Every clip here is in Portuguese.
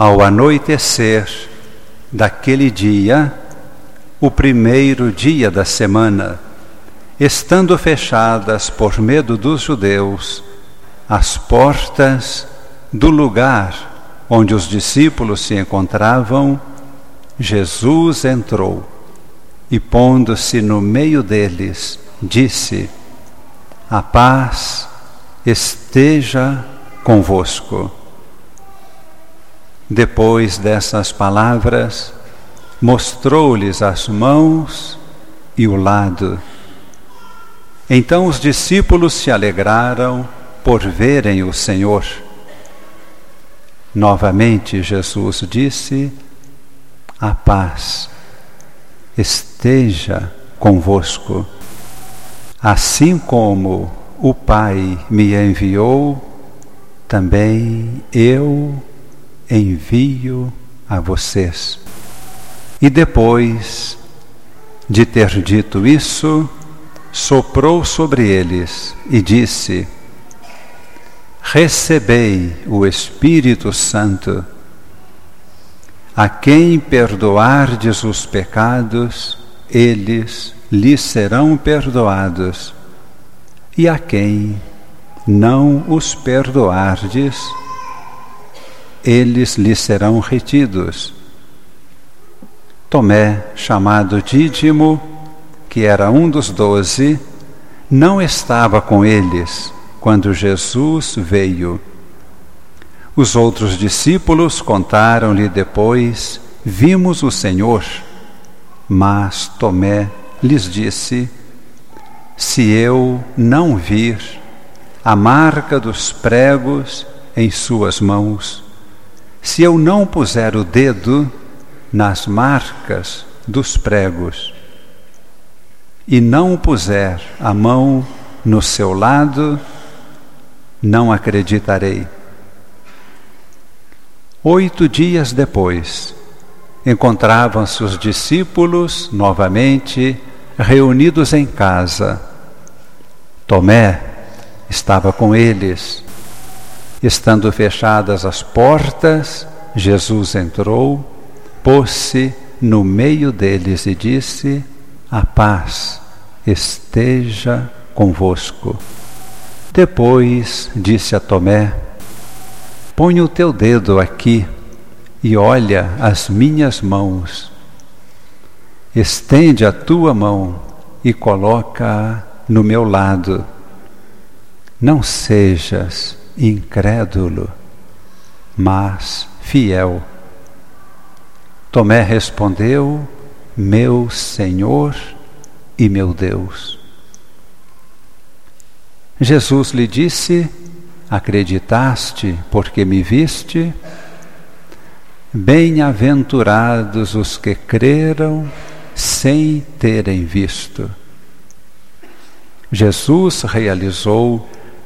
Ao anoitecer daquele dia, o primeiro dia da semana, estando fechadas por medo dos judeus as portas do lugar onde os discípulos se encontravam, Jesus entrou e, pondo-se no meio deles, disse: A paz esteja convosco. Depois dessas palavras, mostrou-lhes as mãos e o lado. Então os discípulos se alegraram por verem o Senhor. Novamente Jesus disse: A paz esteja convosco. Assim como o Pai me enviou, também eu envio a vocês. E depois de ter dito isso, soprou sobre eles e disse: Recebei o Espírito Santo. A quem perdoardes os pecados, eles lhes serão perdoados, e a quem não os perdoardes, eles lhes serão retidos. Tomé, chamado Dídimo, que era um dos doze, não estava com eles quando Jesus veio. Os outros discípulos contaram-lhe depois: Vimos o Senhor. Mas Tomé lhes disse: Se eu não vir a marca dos pregos em suas mãos, se eu não puser o dedo nas marcas dos pregos e não puser a mão no seu lado, não acreditarei. Oito dias depois, encontravam-se os discípulos novamente reunidos em casa. Tomé estava com eles. Estando fechadas as portas, Jesus entrou, pôs-se no meio deles e disse: A paz esteja convosco. Depois disse a Tomé: Põe o teu dedo aqui e olha as minhas mãos. Estende a tua mão e coloca-a no meu lado. Não sejas incrédulo, mas fiel. Tomé respondeu: Meu Senhor e meu Deus. Jesus lhe disse: Acreditaste porque me viste? Bem-aventurados os que creram sem terem visto. Jesus realizou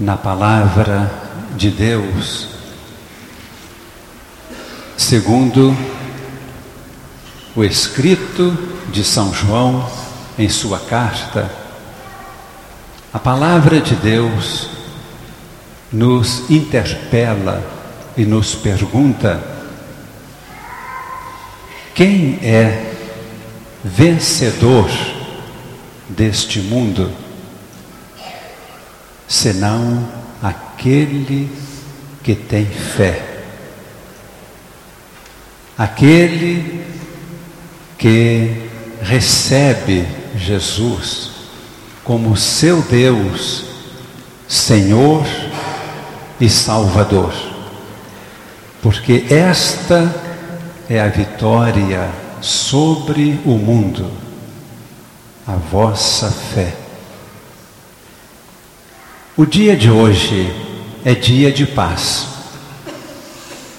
na palavra de Deus, segundo o escrito de São João em sua carta, a palavra de Deus nos interpela e nos pergunta: quem é vencedor deste mundo? Senão aquele que tem fé. Aquele que recebe Jesus como seu Deus, Senhor e Salvador. Porque esta é a vitória sobre o mundo, a vossa fé. O dia de hoje é dia de paz.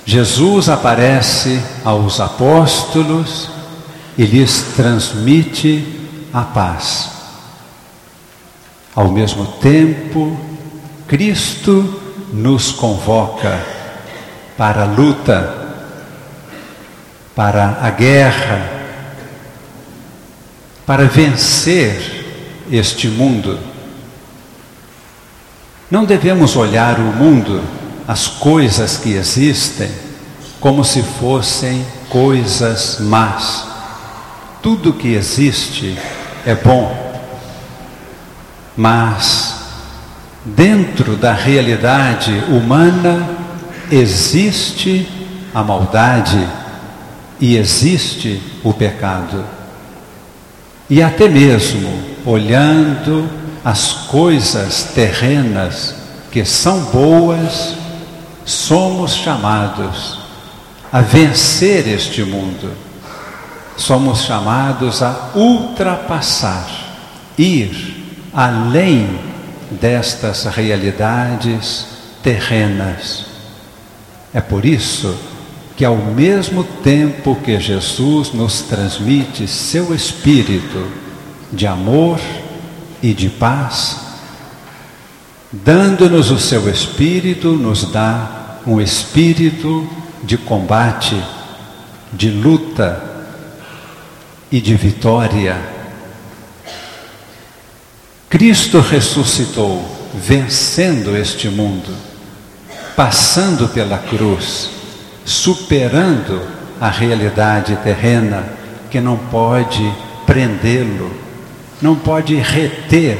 Jesus aparece aos apóstolos e lhes transmite a paz. Ao mesmo tempo, Cristo nos convoca para a luta, para a guerra, para vencer este mundo. Não devemos olhar o mundo, as coisas que existem, como se fossem coisas más. Tudo que existe é bom, mas dentro da realidade humana existe a maldade e existe o pecado. E até mesmo olhando as coisas terrenas que são boas, somos chamados a vencer este mundo somos chamados a ultrapassar, ir além destas realidades terrenas. É por isso que, ao mesmo tempo que Jesus nos transmite seu espírito de amor e de paz, dando-nos o seu espírito, nos dá um espírito de combate, de luta, e de vitória. Cristo ressuscitou, vencendo este mundo, passando pela cruz, superando a realidade terrena que não pode prendê-lo, não pode reter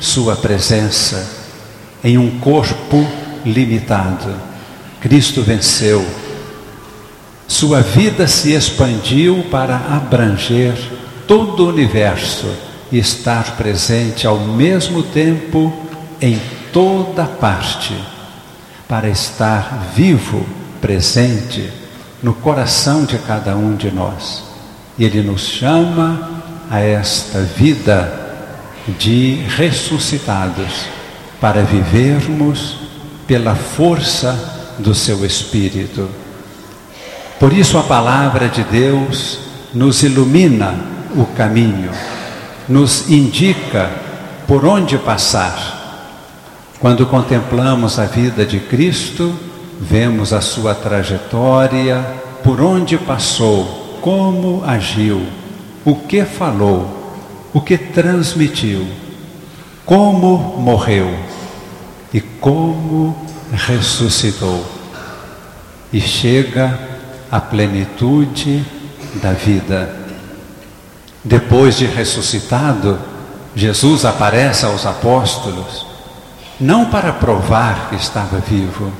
sua presença em um corpo limitado. Cristo venceu sua vida se expandiu para abranger todo o universo e estar presente ao mesmo tempo em toda parte, para estar vivo, presente no coração de cada um de nós. Ele nos chama a esta vida de ressuscitados para vivermos pela força do seu Espírito. Por isso a palavra de Deus nos ilumina o caminho, nos indica por onde passar. Quando contemplamos a vida de Cristo, vemos a sua trajetória, por onde passou, como agiu, o que falou, o que transmitiu, como morreu e como ressuscitou. E chega a plenitude da vida. Depois de ressuscitado, Jesus aparece aos apóstolos, não para provar que estava vivo,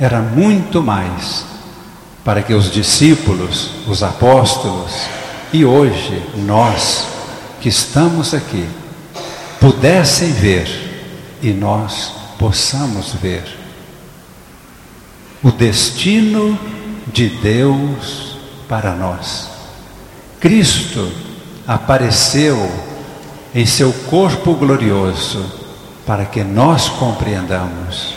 era muito mais para que os discípulos, os apóstolos e hoje nós que estamos aqui pudessem ver e nós possamos ver o destino de Deus para nós. Cristo apareceu em seu corpo glorioso para que nós compreendamos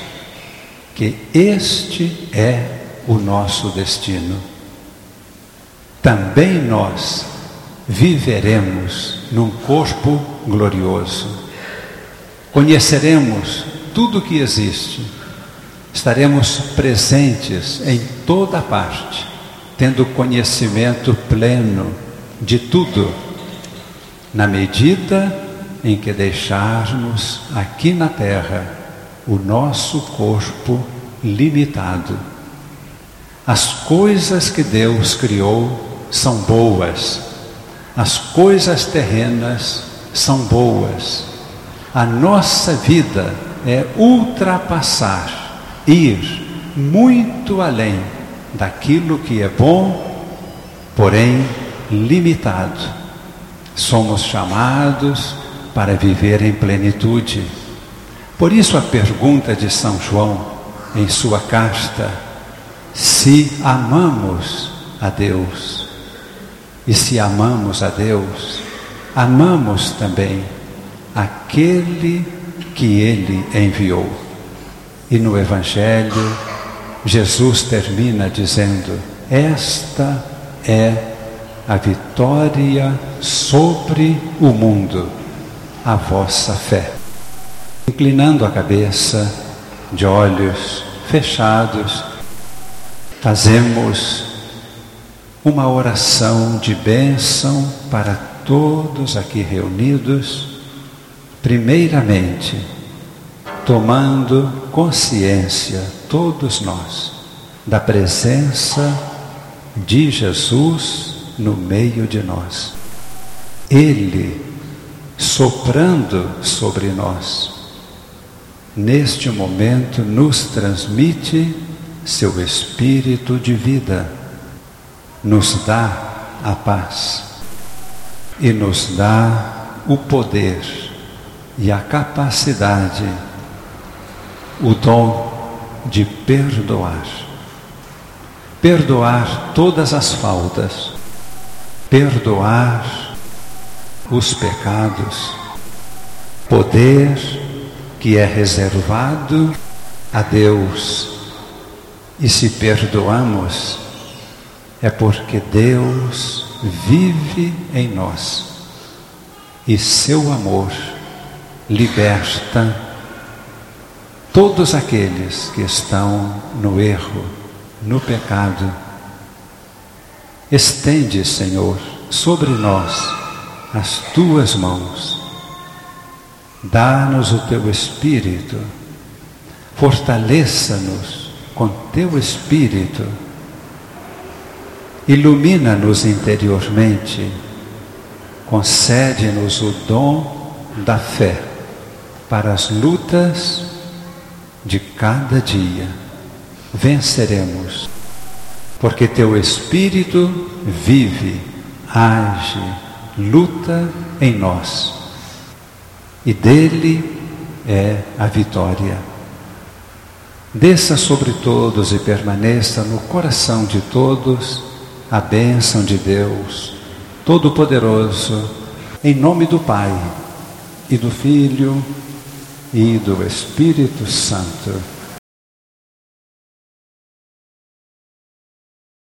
que este é o nosso destino. Também nós viveremos num corpo glorioso. Conheceremos tudo que existe estaremos presentes em toda parte, tendo conhecimento pleno de tudo, na medida em que deixarmos aqui na terra o nosso corpo limitado. As coisas que Deus criou são boas, as coisas terrenas são boas. A nossa vida é ultrapassar ir muito além daquilo que é bom, porém limitado. Somos chamados para viver em plenitude. Por isso a pergunta de São João em sua carta, se amamos a Deus, e se amamos a Deus, amamos também aquele que Ele enviou. E no Evangelho, Jesus termina dizendo: Esta é a vitória sobre o mundo, a vossa fé. Inclinando a cabeça, de olhos fechados, fazemos uma oração de bênção para todos aqui reunidos, primeiramente, tomando consciência, todos nós, da presença de Jesus no meio de nós. Ele soprando sobre nós, neste momento nos transmite seu espírito de vida, nos dá a paz e nos dá o poder e a capacidade, o dom de perdoar. Perdoar todas as faltas, perdoar os pecados, poder que é reservado a Deus. E se perdoamos, é porque Deus vive em nós e seu amor liberta todos aqueles que estão no erro, no pecado. Estende, Senhor, sobre nós as tuas mãos. Dá-nos o teu espírito. Fortaleça-nos com teu espírito. Ilumina-nos interiormente. Concede-nos o dom da fé para as lutas de cada dia. Venceremos, porque teu espírito vive, age, luta em nós. E dele é a vitória. Desça sobre todos e permaneça no coração de todos a bênção de Deus Todo-Poderoso, em nome do Pai e do Filho e do Espírito Santo.